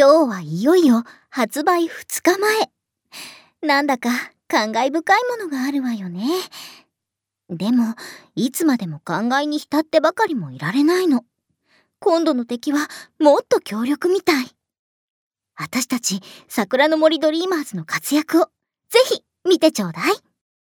今日はいよいよ発売2日前。なんだか感慨深いものがあるわよね。でも、いつまでも考えに浸ってばかりもいられないの。今度の敵はもっと強力みたい。私たち桜の森ドリーマーズの活躍をぜひ見てちょうだい。